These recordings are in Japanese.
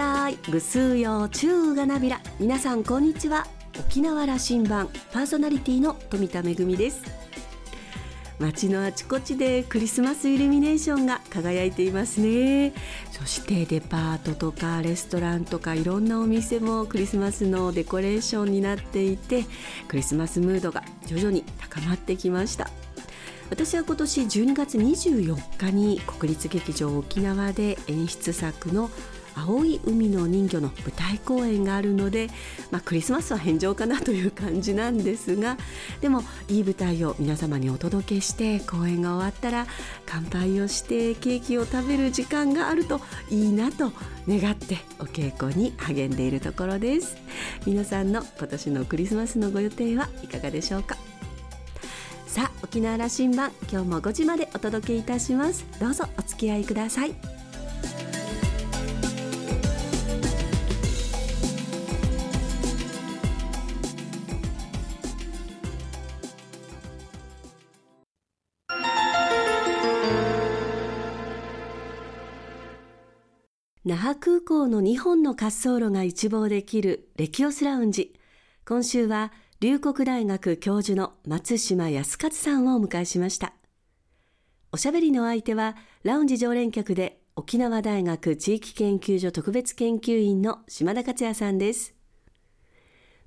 たい。ぐすうようちゅうがなびら。皆さんこんにちは。沖縄羅針盤。パーソナリティの富田恵です。街のあちこちでクリスマスイルミネーションが輝いていますね。そしてデパートとかレストランとかいろんなお店もクリスマスのデコレーションになっていてクリスマスムードが徐々に高まってきました。私は今年12月24日に国立劇場沖縄で演出作の青い海の人魚の舞台公演があるので、まあ、クリスマスは返上かなという感じなんですがでもいい舞台を皆様にお届けして公演が終わったら乾杯をしてケーキを食べる時間があるといいなと願ってお稽古に励んでいるところです。皆さんの今年のクリスマスのご予定はいかがでしょうか？さあ沖縄羅針盤今日も5時までお届けいたします。どうぞお付き合いください。那覇空港の2本の滑走路が一望できるレキオスラウンジ今週は龍谷大学教授の松島康勝さんをお迎えしました。おしゃべりの相手は、ラウンジ常連客で沖縄大学地域研究所特別研究員の島田克也さんです。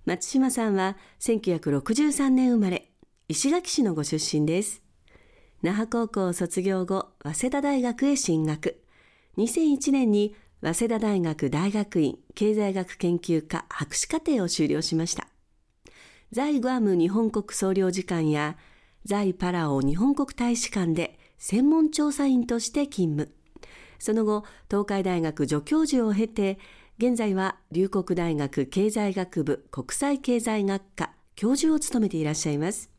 松島さんは1963年生まれ、石垣市のご出身です。那覇高校を卒業後、早稲田大学へ進学。2001年に早稲田大学大学院経済学研究科博士課程を修了しました。在グアム日本国総領事館や在パラオ日本国大使館で専門調査員として勤務。その後、東海大学助教授を経て、現在は龍谷大学経済学部国際経済学科教授を務めていらっしゃいます。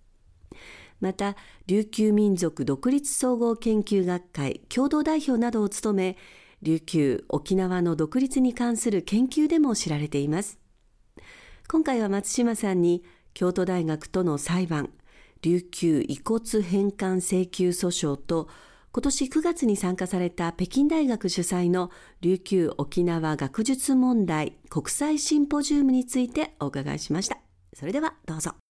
また、琉球民族独立総合研究学会共同代表などを務め、琉球、沖縄の独立に関する研究でも知られています。今回は松島さんに京都大学との裁判、琉球遺骨返還請求訴訟と、今年9月に参加された北京大学主催の琉球沖縄学術問題国際シンポジウムについてお伺いしました。それではどうぞ。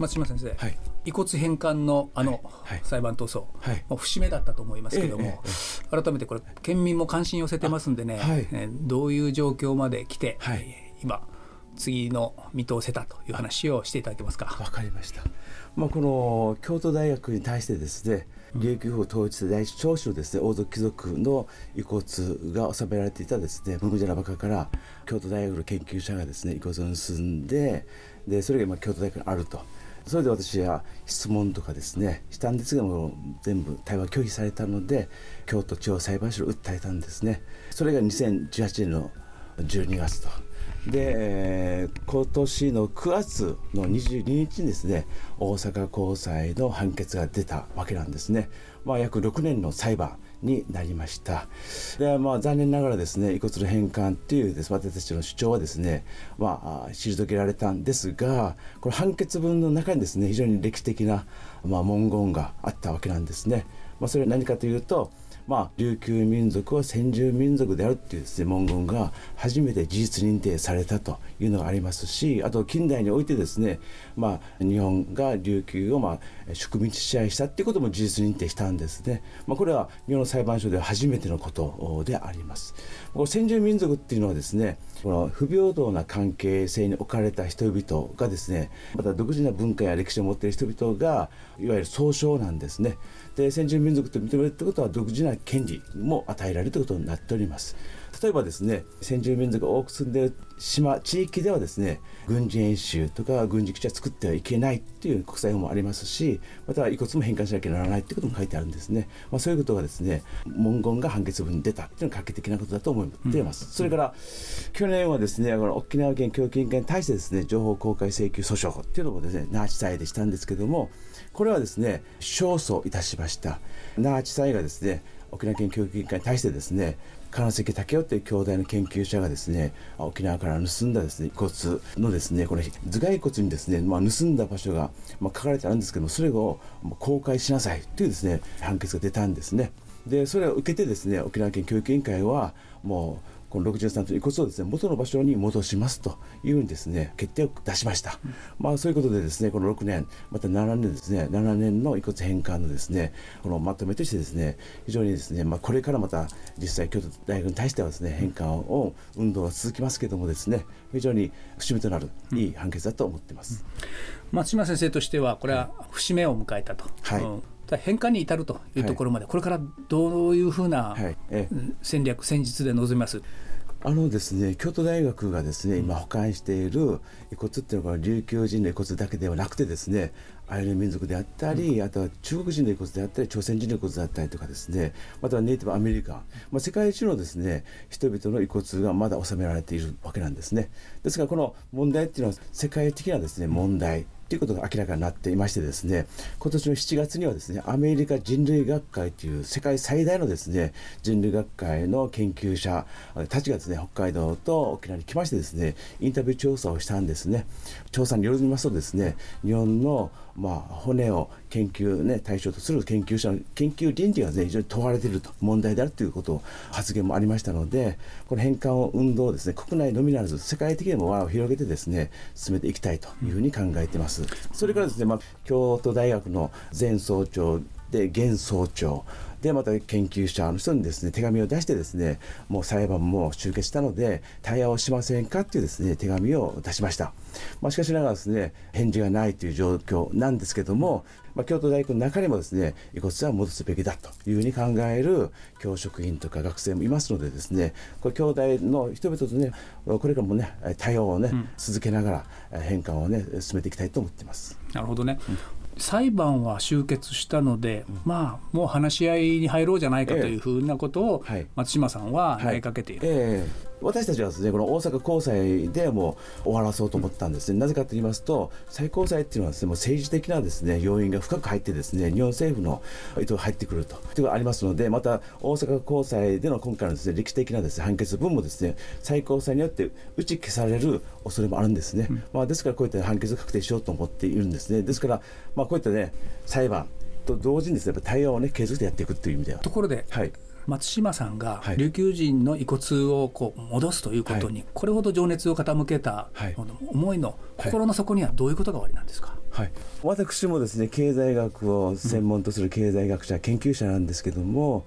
松島先生、はい、遺骨返還のあの裁判闘争、はい、もう節目だったと思いますけども、改めてこれ県民も関心寄せてますんでね、はい、えどういう状況まで来て、はい、今次の見通せたという話をしていただけますか？わかりました。まあこの京都大学に対してですね、琉球法統一第一長州ですね王族貴族の遺骨が収められていたですね文具じゃなばかから京都大学の研究者がですね遺骨を盗んででそれが今京都大学にあると。それで私は質問とかですねしたんですがも全部対話拒否されたので京都地方裁判所を訴えたんですね。それが2018年の12月とで、えー、今年の9月の22日にですね大阪高裁の判決が出たわけなんですね、まあ、約6年の裁判になりました。で、まあ、残念ながらですね遺骨の返還っていうです私たちの主張はですね、まあ、退けられたんですがこれ判決文の中にですね非常に歴史的な、まあ、文言があったわけなんですね、まあ、それは何かというとまあ、琉球民族は先住民族であるっていうです、ね、文言が初めて事実認定されたというのがありますしあと近代においてですね、まあ、日本が琉球を、まあ、植民地支配したっていうことも事実認定したんですね、まあ、これは日本の裁判所では初めてのことであります。先住民族っていうのはですねこの不平等な関係性に置かれた人々がですねまた独自な文化や歴史を持っている人々がいわゆる総称なんですねで先住民族と認めるってことは独自な権利も与えられるということになっております。例えばですね先住民族が多く住んでいる島地域ではですね軍事演習とか軍事基地は作ってはいけないっていう国際法もありますしまた遺骨も返還しなきゃならないっていうことも書いてあるんですね、まあ、そういうことがですね文言が判決文に出たっていうのは画期的なことだと思っています、うん、それから去年はですねこの沖縄県教育委員会に対してですね情報公開請求訴訟っていうのもですね那覇地裁でしたんですけどもこれはですね勝訴いたしました。那覇地裁がですね沖縄県教育委員会に対してですね金関武雄という兄弟の研究者がですね沖縄から盗んだですね遺骨のですねこれ頭蓋骨にですね、まあ、盗んだ場所が、まあ、書かれてあるんですけどもそれを公開しなさいというですね判決が出たんですね。でそれを受けてですね沖縄県教育委員会はもうこの63という遺骨をですね元の場所に戻しますというふうにですね決定を出しました、うん、まあそういうことでですねこの6年また7年ですね7年の遺骨返還のですねこのまとめとしてですね非常にですねまあこれからまた実際京都大学に対してはですね返還を運動は続きますけれどもですね非常に節目となるいい判決だと思っています、うん、松島先生としてはこれは節目を迎えたと、はい、うん変化に至るというところまで、はい、これからどういうふうな戦略、戦術で臨みます？あのですね、京都大学がですね今保管している遺骨っていうのは琉球人の遺骨だけではなくてですねアイヌ民族であったり、あとは中国人の遺骨であったり朝鮮人の遺骨であったりとかですねまたはネイティブアメリカン、まあ、世界一のですね人々の遺骨がまだ収められているわけなんですね。ですからこの問題っていうのは世界的なですね問題ということが明らかになっていましてですね今年の7月にはですねアメリカ人類学会という世界最大のですね人類学会の研究者たちがですね北海道と沖縄に来ましてですねインタビュー調査をしたんですね。調査によりますとですね日本のまあ、骨を研究、ね、対象とする研究者の研究倫理が、ね、非常に問われていると問題であるということを発言もありましたのでこの返還を運動をですね国内のみならず世界的にも輪を広げてですね進めていきたいというふうに考えています。それからですね、まあ、京都大学の前総長で現総長でまた研究者の人にですね手紙を出してですねもう裁判も終結したので対話をしませんかっていうですね手紙を出しました、まあ、しかしながらですね返事がないという状況なんですけども、まあ、京都大学の中にもですね遺骨は戻すべきだというふうに考える教職員とか学生もいますのでですねこれ兄弟の人々とねこれからもね対応をね、うん、続けながら返還をね進めていきたいと思っています。なるほどね、うん裁判は終結したので、うん、まあもう話し合いに入ろうじゃないかというふうなことを松島さんは投げかけている。はい。えー私たちはですねこの大阪高裁でも終わらそうと思ったんですね、なぜかと言いますと、最高裁っていうのはですねもう政治的なですね要因が深く入って、ですね日本政府の意図が入ってくると。いうことがありますので、また大阪高裁での今回のですね歴史的なですね判決文もですね最高裁によって打ち消される恐れもあるんですね、うん、まあ、ですからこういった判決を確定しようと思っているんですね。ですから、まあ、こういったね裁判と同時にですね、対応をね継続してやっていくという意味では。ところで、はい、松島さんが琉球人の遺骨をこう戻すということに、これほど情熱を傾けた思いの心の底にはどういうことがおありなんですか、はい、私もですね経済学を専門とする経済学者、うん、研究者なんですけども、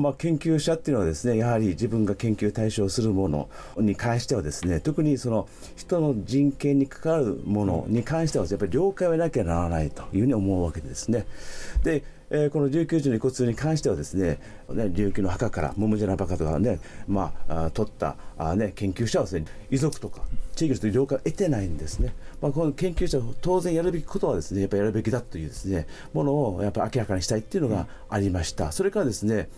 まあ、研究者っていうのはですねやはり自分が研究対象するものに関してはですね特にその人の人権に関わるものに関してはやっぱり了解を得なきゃならないというふうに思うわけですね。でえー、この琉球人の遺骨に関してはですねね琉球の墓から百じゃな墓とかね、まあ、取ったあ、ね、研究者はですね遺族とか地域の人に了解を得てないんですね、まあ、この研究者当然やるべきことはですねやっぱりやるべきだというですねものをやっぱ明らかにしたいっていうのがありました。それからですね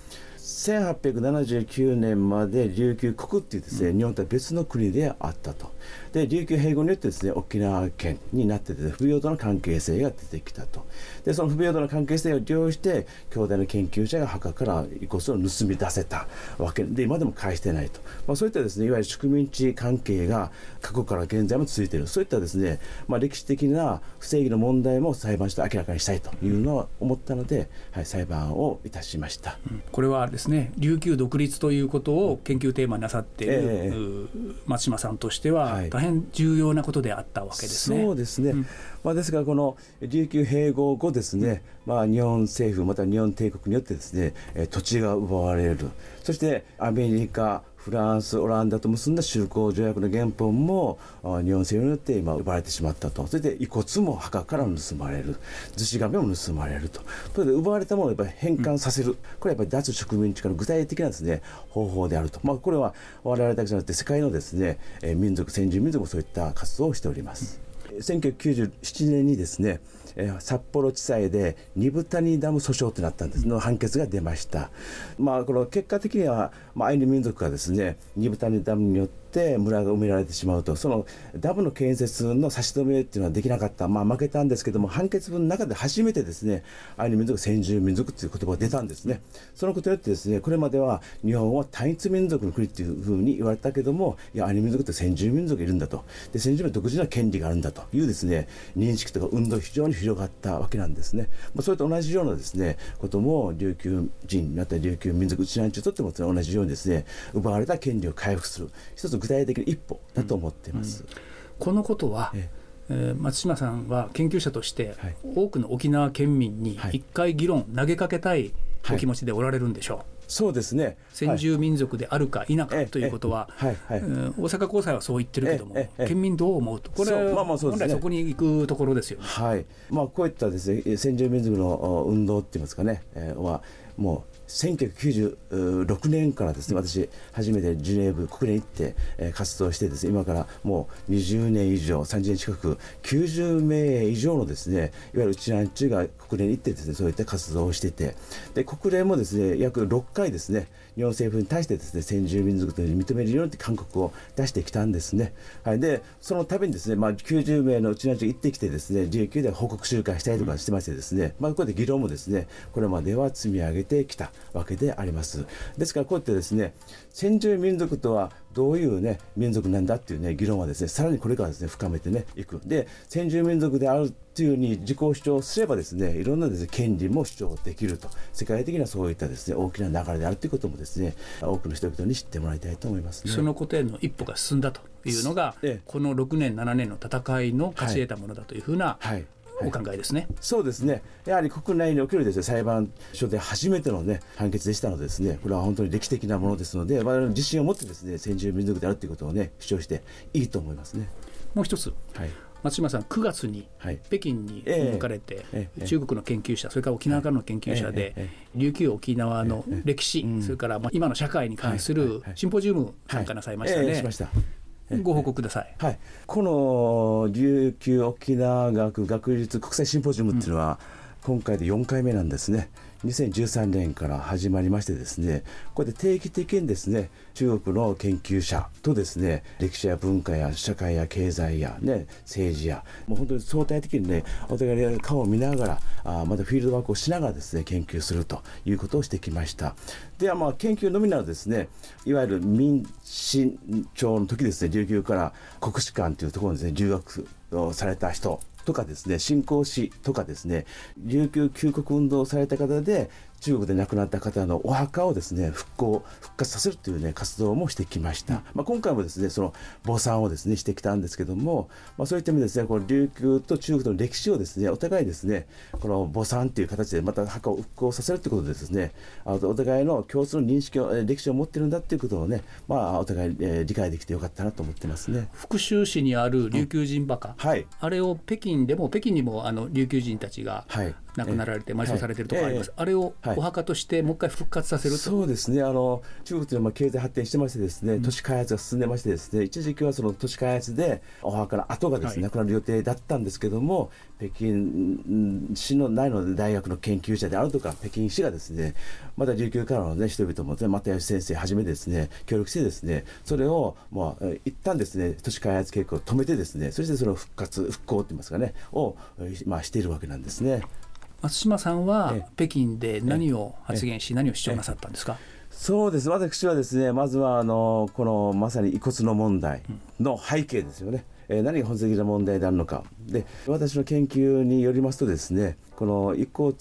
1879年まで琉球国っていうですね、日本とは別の国であったと。で、琉球併合によってですね、沖縄県になってて、不平等な関係性が出てきたと。で、その不平等な関係性を利用して、兄弟の研究者が墓から遺骨を盗み出せたわけで、今でも返してないと。まあ、そういったですね、いわゆる植民地関係が過去から現在も続いている。そういったですね、まあ、歴史的な不正義の問題も裁判所で明らかにしたいというのを思ったので、はい、裁判をいたしました。うん、これはですね琉球独立ということを研究テーマになさっている、えー、松島さんとしては大変重要なことであったわけですね。そうですね、うん、まあ、ですからこの琉球併合後ですね、まあ、日本政府また日本帝国によってですね土地が奪われる。そしてアメリカフランス、オランダと結んだ修好条約の原本も日本政府によって今奪われてしまったと。それで遺骨も墓から盗まれる。逗子亀も盗まれると。それで奪われたものをやっぱり返還させる。これはやっぱり脱植民地化の具体的なですね、方法であると。まあこれは我々だけじゃなくて世界のですね、民族、先住民族もそういった活動をしております。1997年にですねえー、札幌地裁で二部谷ダム訴訟となったんですの判決が出ました。まあ、この結果的には、まあ、アイヌ民族がですね二部谷ダムによってって村が埋められてしまうと。そのダムの建設の差し止めっていうのはできなかった、まあ、負けたんですけども判決文の中で初めてですねアイヌ民族先住民族という言葉が出たんですね。そのことによってですねこれまでは日本は単一民族の国っていうふうに言われたけどもいやアイヌ民族って先住民族いるんだと。で先住民独自の権利があるんだというですね認識とか運動非常に広がったわけなんですね、まあ、それと同じようなですねことも琉球人また琉球民族内南地とっても同じようにですね奪われた権利を回復する。一つ具体的な一歩だと思っています。うん、このことは、ええ。ー、松島さんは研究者として、はい、多くの沖縄県民に一回議論、投げかけたいお気持ちでおられるんでしょう。はいそうですね。先住民族であるか否かということは、はいはい、大阪高裁はそう言ってるけども、県民どう思うと、これ、まあまあそうですね、本来そこに行くところですよね。はい。まあ、こういったです、ね、先住民族の運動っていいますかね、えー、はもう1996年からですね私初めてジュネーブ国連行って、えー、活動してですね今からもう20年以上30年近く90名以上のですねいわゆるうちなんちゅうが国連に行ってですねそういった活動をしていてで国連もですね約6回ですね日本政府に対してですね先住民族という認めるように勧告を出してきたんですね。はい、でその度にですね、まあ、90名のうちのうち行ってきてですね琉球で報告集会したりとかしてましてですね、まあ、こうやって議論もですねこれまでは積み上げてきたわけであります。ですからこうやってですね先住民族とはどういう、ね、民族なんだっていう、ね、議論はですねさらにこれからですね深めて、ね、いく。で先住民族であるっていうふうに自己主張すればですねいろんなです、ね、権利も主張できると。世界的なそういったですね大きな流れであるということもですね多くの人々に知ってもらいたいと思います、ね、そのことへの一歩が進んだというのが、この6年7年の戦いの勝ち得たものだというふうな、はい、はいお考えですね、そうですね、やはり国内におけるです、ね、裁判所で初めての、ね、判決でしたのでです、ね、これは本当に歴史的なものですので、我々自信を持ってです、ね、先住民族であるということを、ね、主張していいと思いますね。もう一つ、はい、松島さん、9月に北京に向かれて、中国の研究者、それから沖縄からの研究者で、琉球沖縄の歴史、それから今の社会に関するシンポジウム参加なさいましたね。ご報告ください、はい、この琉球沖縄学学術国際シンポジウムっていうのは、今回で4回目なんですね。2013年から始まりましてですねこうやって定期的にですね中国の研究者とですね歴史や文化や社会や経済や、ね、政治やもう本当に相対的にねお互い顔を見ながらあまたフィールドワークをしながらですね研究するということをしてきました。ではまあ研究のみならですねいわゆる民進庁の時ですね琉球から国士館というところにですね留学をされた人とかですね信仰史とかですね琉球救国運動をされた方で中国で亡くなった方のお墓をですね復興復活させるというね活動もしてきました、まあ、今回もですねその墓参をですねしてきたんですけども、まあ、そういった意味ですねこの琉球と中国の歴史をですねお互いですねこの墓参という形でまた墓を復興させるということでですねお互いの共通の認識を歴史を持っているんだということをね、まあ、お互い、えー、理解できてよかったなと思ってますね。福州市にある琉球人墓、うん、はい、あれを北京でも北京にもあの琉球人たちが、はい亡くなられて埋葬されてるところあります、はい、あれをお墓としてもう一回復活させると、そうですね。あの中国というのは経済発展してましてですね、都市開発が進んでましてですね一時期はその都市開発でお墓の跡がですね、なくなる予定だったんですけども北京市の内の大学の研究者であるとか北京市がですねまた琉球からの、ね、人々も、ね、又吉先生はじめですね協力してですねそれを、まあ、一旦ですね都市開発計画を止めてですねそしてその復活復興といいますかねを、まあ、しているわけなんですね。松島さんは北京で何を発言し、何を主張なさったんですか？そうです。私はですねまずはあのこのまさに遺骨の問題の背景ですよね、えー、何が本質的な問題であるのか。で私の研究によりますとですねこの遺骨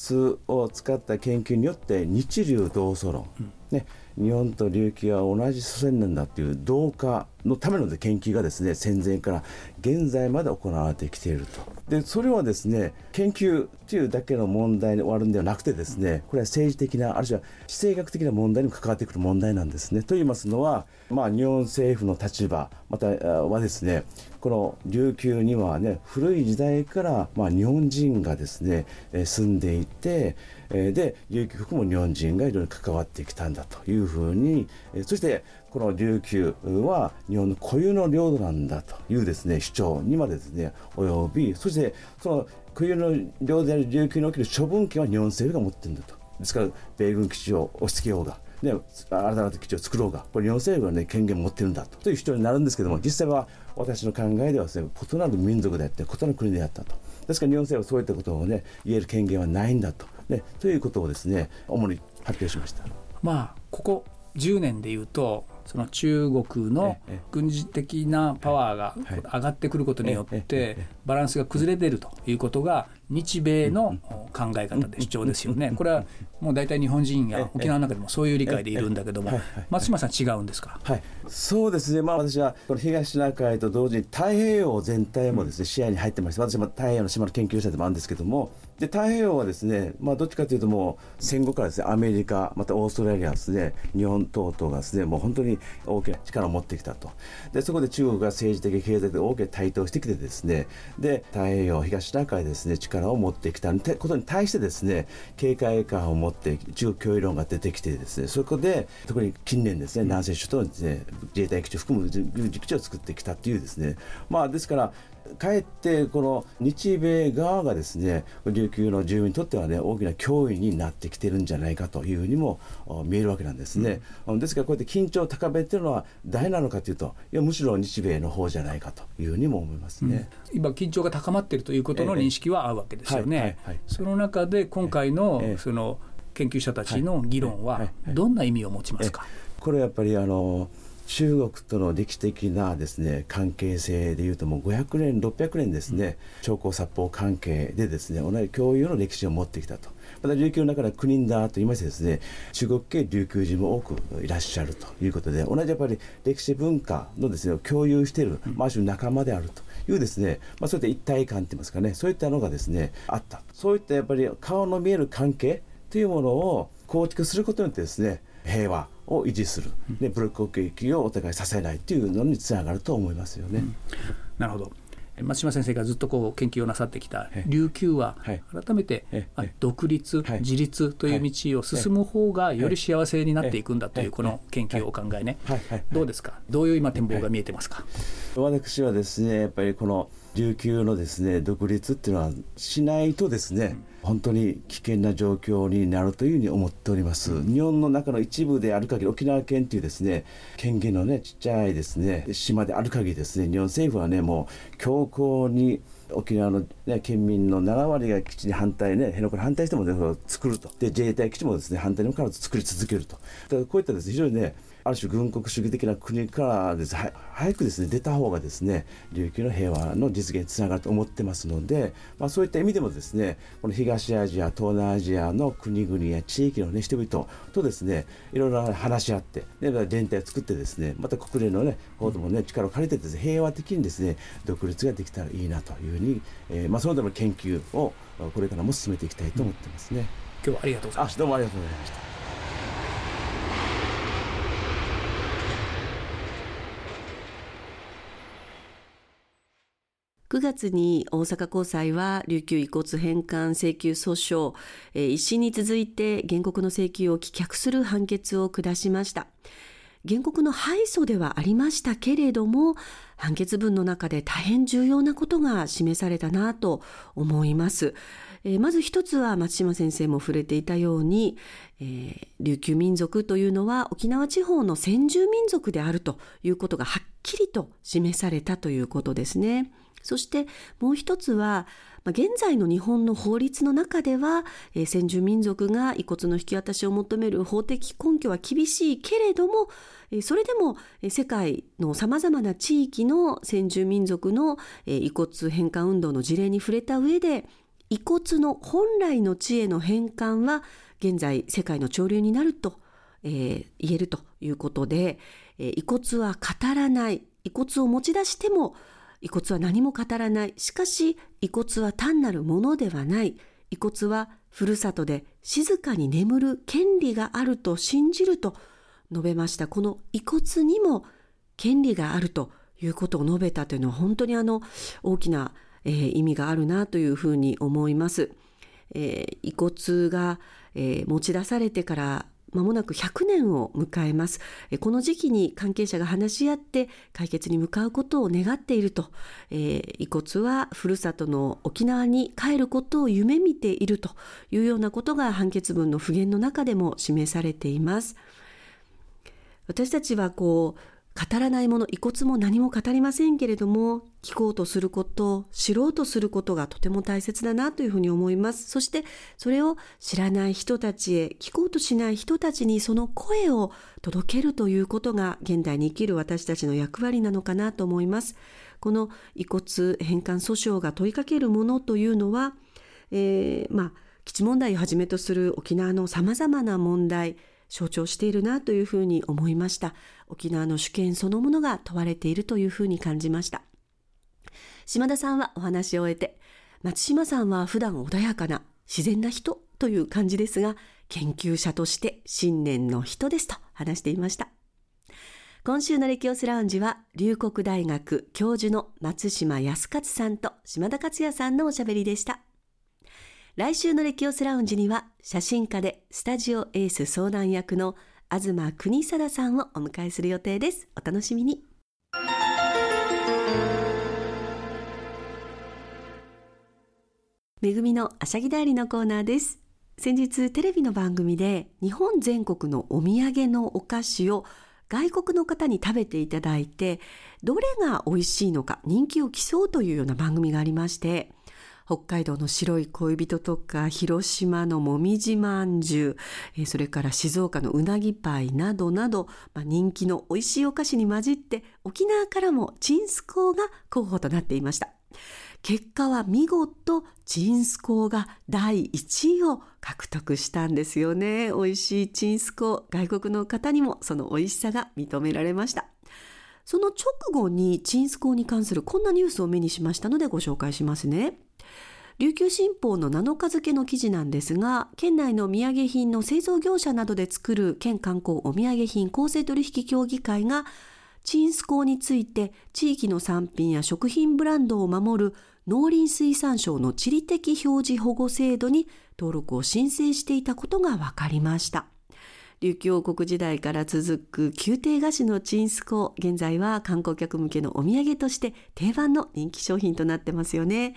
を使った研究によって日流同祖論、うん、ね、日本と琉球は同じ祖先なんだっていう同化のための研究がですね戦前から現在まで行われてきていると。でそれはですね研究というだけの問題に終わるんではなくてですねこれは政治的なあるいは地政学的な問題にも関わってくる問題なんですね。と言いますのは、まあ、日本政府の立場またはですねこの琉球にはね古い時代から、まあ、日本人がですね住んでいてで琉球国も日本人がいろいろ関わってきたんだというふうにそしてこの琉球は日本の固有の領土なんだというですね主張にまでですね及びそしてその冬の領土である琉球における処分権は日本政府が持っているんだとですから米軍基地を押し付けようがね、新たな基地を作ろうが、これ日本政府が、ね、権限を持っているんだという主張になるんですけども、実際は私の考えではです、ね、異なる民族であって、異なる国であったと。ですから日本政府はそういったことを、ね、言える権限はないんだと、ね、ということをですね主に発表しました。まあここ10年でいうとその中国の軍事的なパワーが上がってくることによってバランスが崩れているということが日米の考え方で主張ですよね。これはもう大体日本人や沖縄の中でもそういう理解でいるんだけども松島さん違うんですか、はい、そうですね、まあ、私はこの東シナ海と同時に太平洋全体もですね視野に入ってまして私も太平洋の島の研究者でもあるんですけどもで太平洋はですね、まあ、どっちかというともう戦後からですねアメリカまたオーストラリアですね日本等々がですねもう本当に大きな力を持ってきたと。でそこで中国が政治的経済的大きな台頭してきてですねで太平洋東シナ海ですね力を持ってきたことに対してですね警戒感を持って中国脅威論が出てきてですねそこで特に近年ですね南西諸島にですね自衛隊基地を含む軍事基地を作ってきたというですね。まあですからかえってこの日米側がですね琉球の住民にとってはね大きな脅威になってきてるんじゃないかというふうにも見えるわけなんですね、うん、ですからこうやって緊張を高めてるのは誰なのかというといやむしろ日米の方じゃないかというふうにも思いますね、うん、今緊張が高まっているということの認識は合うわけですよね、その中で今回のその研究者たちの議論はどんな意味を持ちますか、これやっぱりあの中国との歴史的なですね関係性でいうともう500年600年ですね長江殺法関係でですね同じ共有の歴史を持ってきたと。また琉球の中で国だと言いましてですね中国系琉球人も多くいらっしゃるということで同じやっぱり歴史文化のですね共有している、まあ、あ仲間であるというですね、まあ、そういった一体感といいますかねそういったのがですねあった。そういったやっぱり顔の見える関係というものを構築することによってですね平和を維持する、でブロック攻撃をお互い支えないというのにつながると思いますよね。うん、なるほど。松島先生がずっとこう研究をなさってきた琉球は改めて独立、自立という道を進む方がより幸せになっていくんだというこの研究お考えね。どうですか？どういう今展望が見えてますか？私はですねやっぱりこの琉球のですね独立っていうのはしないとですね、本当に危険な状況になるというふうに思っております、日本の中の一部である限り沖縄県というですね権限のねちっちゃいですね島である限りですね日本政府はねもう強硬に沖縄の、ね、県民の7割が基地に反対ね、辺野古に反対しても、ね、作ると。で自衛隊基地もですね反対にもかかわらず作り続けると。だからこういったです、ね、非常にねある種軍国主義的な国からです早くですね出た方がですね琉球の平和の実現につながると思ってますので、まあ、そういった意味でもですねこの東アジア東南アジアの国々や地域の、ね、人々とですねいろいろ話し合って、ね、連帯を作ってですねまた国連のね方でもね力を借りてです、ね、平和的にですね独立ができたらいいなというふうに、えー、まあ、そのための研究をこれからも進めていきたいと思ってますね。今日はありがとうございました。どうもありがとうございました。9月に大阪高裁は琉球遺骨返還請求訴訟、えー、一審に続いて原告の請求を棄却する判決を下しました。原告の敗訴ではありましたけれども判決文の中で大変重要なことが示されたなと思います。えー、まず一つは松島先生も触れていたように、えー、琉球民族というのは沖縄地方の先住民族であるということがはっきりと示されたということですね。そしてもう一つは、現在の日本の法律の中では、先住民族が遺骨の引き渡しを求める法的根拠は厳しいけれども、それでも世界のさまざまな地域の先住民族の遺骨返還運動の事例に触れた上で、遺骨の本来の地への返還は現在世界の潮流になると、え、言えるということで、遺骨は語らない、遺骨を持ち出しても遺骨は何も語らない。しかし、遺骨は単なるものではない。遺骨はふるさとで静かに眠る権利があると信じると述べました。この遺骨にも権利があるということを述べたというのは本当にあの大きな、えー、意味があるなというふうに思います。えー、遺骨が、えー、持ち出されてからまもなく100年を迎えます。この時期に関係者が話し合って解決に向かうことを願っていると、えー、遺骨はふるさとの沖縄に帰ることを夢見ているというようなことが判決文の不言の中でも示されています。私たちはこう語らないもの遺骨も何も語りませんけれども聞こうとすること知ろうとすることがとても大切だなというふうに思います。そしてそれを知らない人たちへ聞こうとしない人たちにその声を届けるということが現代に生きる私たちの役割なのかなと思います。この遺骨返還訴訟が問いかけるものというのは、えー、まあ基地問題をはじめとする沖縄のさまざまな問題象徴しているなというふうに思いました。沖縄の主権そのものが問われているというふうに感じました。島田さんはお話を終えて松島さんは普段穏やかな自然な人という感じですが研究者として信念の人ですと話していました。今週のレキオスラウンジは龍谷大学教授の松島康勝さんと島田克也さんのおしゃべりでした。来週のレキオスラウンジには写真家でスタジオエース相談役の東国貞さんをお迎えする予定です。お楽しみに。めぐみのあしゃぎだりのコーナーです。先日テレビの番組で日本全国のお土産のお菓子を外国の方に食べていただいてどれが美味しいのか人気を競うというような番組がありまして北海道の白い恋人とか広島のもみじまんじゅうそれから静岡のうなぎパイなどなど、まあ、人気の美味しいお菓子に混じって沖縄からもチンスコーが候補となっていました。結果は見事チンスコーが第1位を獲得したんですよね。美味しいチンスコー外国の方にもその美味しさが認められました。その直後にチンスコーに関するこんなニュースを目にしましたのでご紹介しますね。琉球新報の7日付の記事なんですが県内の土産品の製造業者などで作る県観光お土産品公正取引協議会がチンスコについて地域の産品や食品ブランドを守る農林水産省の地理的表示保護制度に登録を申請していたことが分かりました。琉球王国時代から続く宮廷菓子のチンスコ現在は観光客向けのお土産として定番の人気商品となってますよね。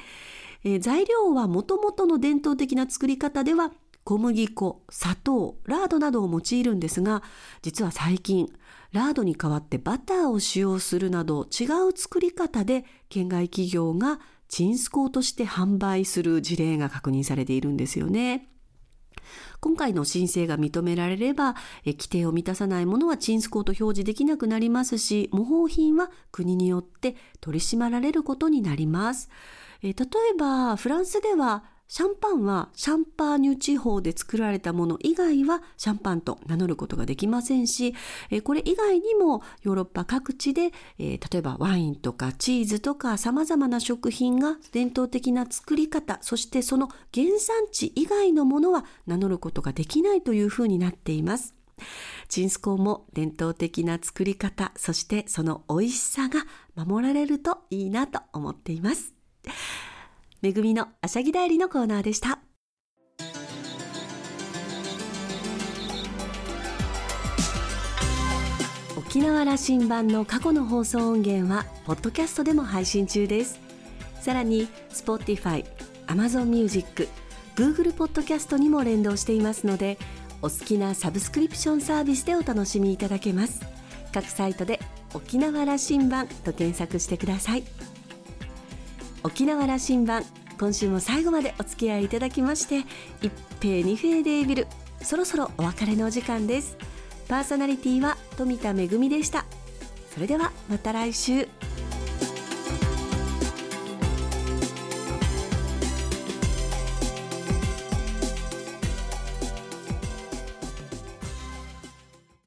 えー、材料はもともとの伝統的な作り方では小麦粉、砂糖、ラードなどを用いるんですが、実は最近、ラードに代わってバターを使用するなど違う作り方で県外企業がチンスコーとして販売する事例が確認されているんですよね。今回の申請が認められれば、規定を満たさないものはチンスコーと表示できなくなりますし、模倣品は国によって取り締まられることになります。えー、例えばフランスではシャンパンはシャンパーニュ地方で作られたもの以外はシャンパンと名乗ることができませんし、え、これ以外にもヨーロッパ各地で、え、例えばワインとかチーズとか様々な食品が伝統的な作り方、そしてその原産地以外のものは名乗ることができないというふうになっています。チンスコーも伝統的な作り方、そしてその美味しさが守られるといいなと思っています。めぐみのあしゃぎだよりのコーナーでした。沖縄羅針盤の過去の放送音源はポッドキャストでも配信中です。さらに Spotify、Amazon Music、Google ポッドキャストにも連動していますのでお好きなサブスクリプションサービスでお楽しみいただけます。各サイトで沖縄羅針盤と検索してください。沖縄羅針盤今週も最後までお付き合いいただきまして一平二平デービルそろそろお別れのお時間です。パーソナリティは富田恵でした。それではまた来週。